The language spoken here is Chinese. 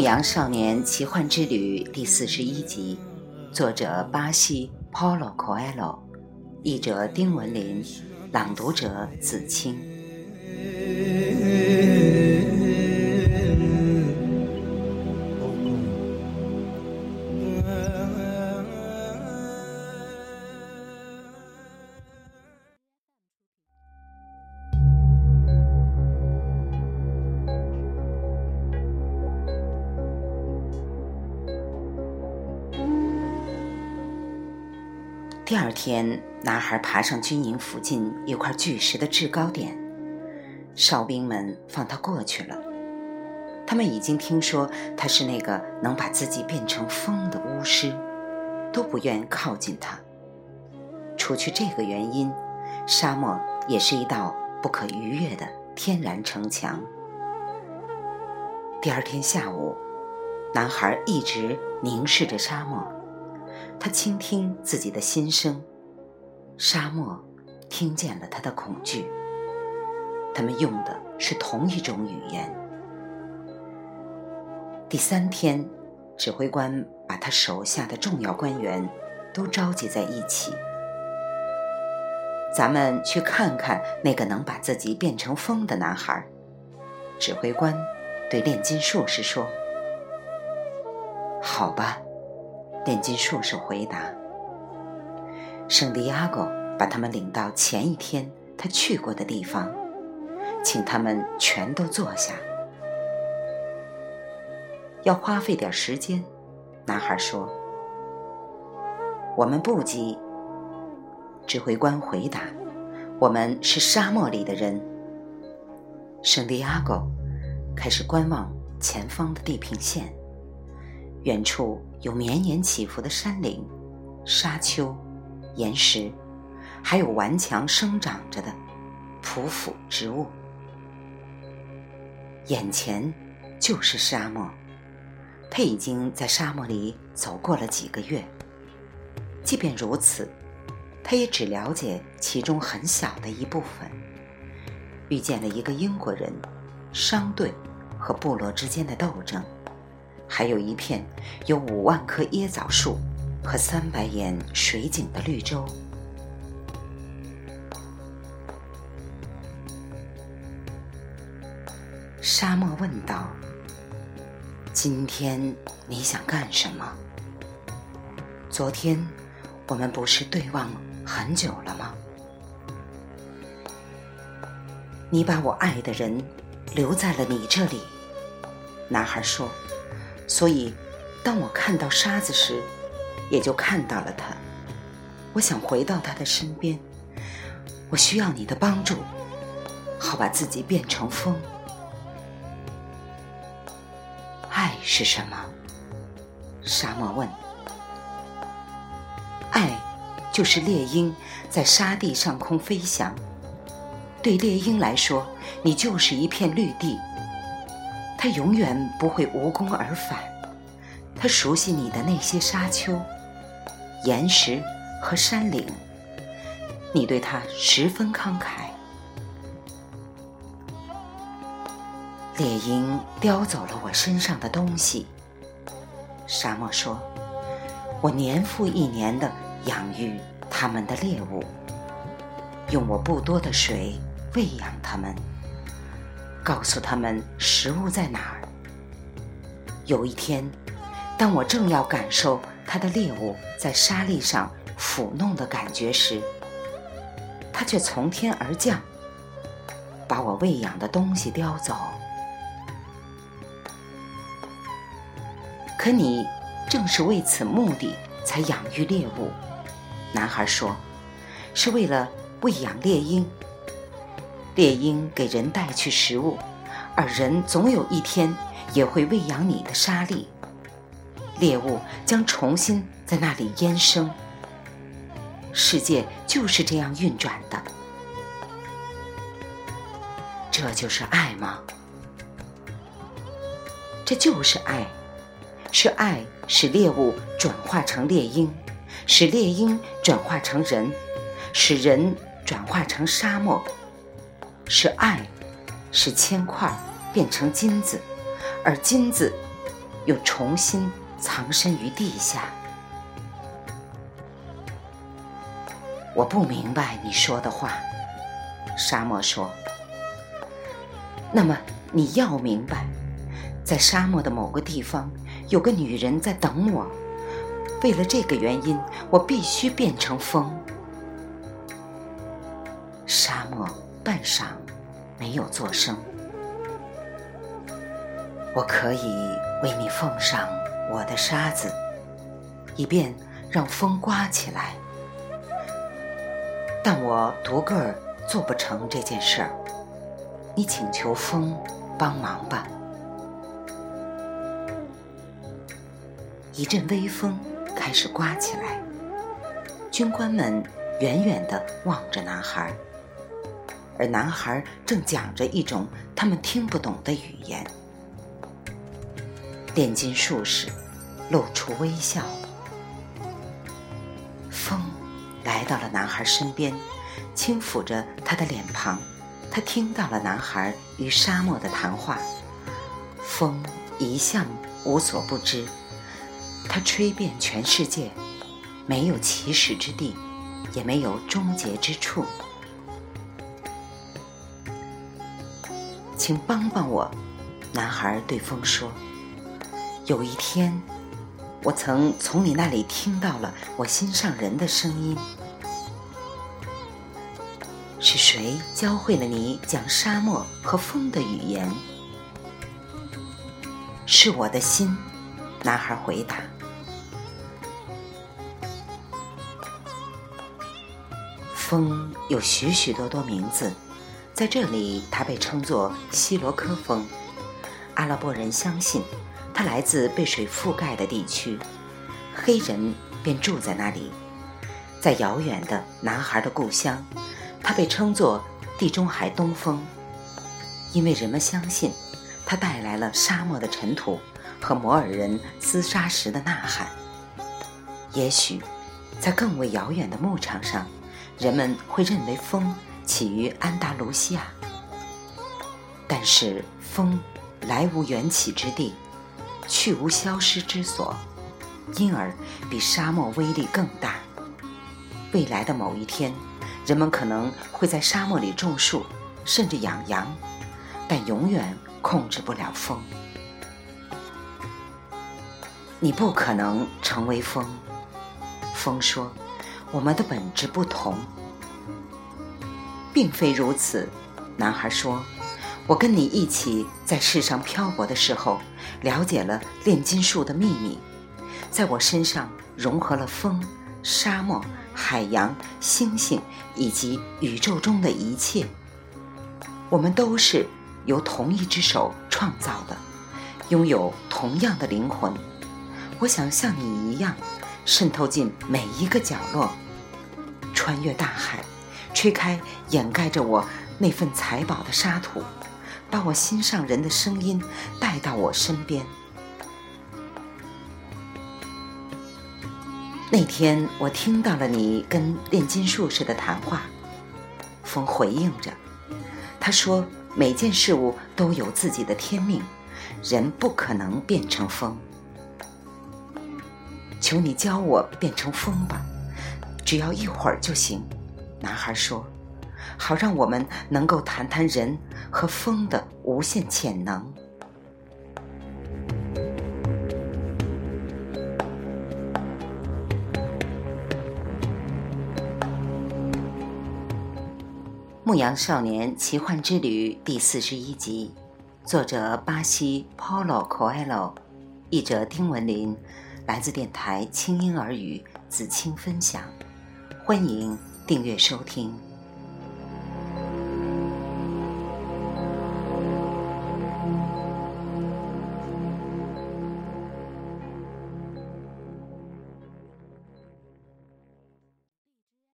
牧羊少年奇幻之旅》第四十一集，作者巴西 Paulo Coelho，译者丁文林，朗读者子清。第二天，男孩爬上军营附近一块巨石的制高点，哨兵们放他过去了。他们已经听说他是那个能把自己变成风的巫师，都不愿靠近他。除去这个原因，沙漠也是一道不可逾越的天然城墙。第二天下午，男孩一直凝视着沙漠。他倾听自己的心声，沙漠听见了他的恐惧。他们用的是同一种语言。第三天，指挥官把他手下的重要官员都召集在一起。咱们去看看那个能把自己变成风的男孩。指挥官对炼金术士说：“好吧。”炼金术士回答：“圣地亚哥把他们领到前一天他去过的地方，请他们全都坐下。要花费点时间。”男孩说：“我们不急。”指挥官回答：“我们是沙漠里的人。”圣地亚哥开始观望前方的地平线。远处有绵延起伏的山岭、沙丘、岩石，还有顽强生长着的匍匐植物。眼前就是沙漠，他已经在沙漠里走过了几个月。即便如此，他也只了解其中很小的一部分。遇见了一个英国人，商队和部落之间的斗争。还有一片有五万棵椰枣树和三百眼水井的绿洲。沙漠问道：“今天你想干什么？昨天我们不是对望很久了吗？你把我爱的人留在了你这里。”男孩说。所以，当我看到沙子时，也就看到了他。我想回到他的身边，我需要你的帮助，好把自己变成风。爱是什么？沙漠问。爱，就是猎鹰在沙地上空飞翔。对猎鹰来说，你就是一片绿地。他永远不会无功而返。他熟悉你的那些沙丘、岩石和山岭，你对他十分慷慨。猎鹰叼走了我身上的东西，沙漠说：“我年复一年的养育他们的猎物，用我不多的水喂养他们。”告诉他们食物在哪儿。有一天，当我正要感受他的猎物在沙砾上抚弄的感觉时，他却从天而降，把我喂养的东西叼走。可你正是为此目的才养育猎物，男孩说，是为了喂养猎鹰。猎鹰给人带去食物，而人总有一天也会喂养你的沙粒。猎物将重新在那里偃生。世界就是这样运转的。这就是爱吗？这就是爱，是爱使猎物转化成猎鹰，使猎鹰转化成人，使人转化成沙漠。是爱，使铅块变成金子，而金子又重新藏身于地下。我不明白你说的话，沙漠说。那么你要明白，在沙漠的某个地方，有个女人在等我。为了这个原因，我必须变成风。沙漠半晌没有作声。我可以为你奉上我的沙子，以便让风刮起来。但我独个儿做不成这件事儿，你请求风帮忙吧。一阵微风开始刮起来，军官们远远地望着男孩，而男孩正讲着一种他们听不懂的语言。炼金术士露出微笑。风来到了男孩身边，轻抚着他的脸庞。他听到了男孩与沙漠的谈话。风一向无所不知，它吹遍全世界，没有起始之地，也没有终结之处。请帮帮我，男孩对风说。有一天，我曾从你那里听到了我心上人的声音。是谁教会了你讲沙漠和风的语言？是我的心，男孩回答。风有许许多多名字，在这里，它被称作希罗科风。阿拉伯人相信。他来自被水覆盖的地区，黑人便住在那里。在遥远的男孩的故乡，他被称作地中海东风，因为人们相信他带来了沙漠的尘土和摩尔人厮杀时的呐喊。也许，在更为遥远的牧场上，人们会认为风起于安达卢西亚。但是，风来无缘起之地。去无消失之所，因而比沙漠威力更大。未来的某一天，人们可能会在沙漠里种树，甚至养羊，但永远控制不了风。你不可能成为风。风说：“我们的本质不同。”并非如此，男孩说。我跟你一起在世上漂泊的时候，了解了炼金术的秘密，在我身上融合了风、沙漠、海洋、星星以及宇宙中的一切。我们都是由同一只手创造的，拥有同样的灵魂。我想像你一样，渗透进每一个角落，穿越大海，吹开掩盖着我那份财宝的沙土。把我心上人的声音带到我身边。那天我听到了你跟炼金术士的谈话，风回应着，他说每件事物都有自己的天命，人不可能变成风。求你教我变成风吧，只要一会儿就行。男孩说。好，让我们能够谈谈人和风的无限潜能。《牧羊少年奇幻之旅》第四十一集，作者巴西 Paulo Coelho，译者丁文林，来自电台轻音耳语子青分享，欢迎订阅收听。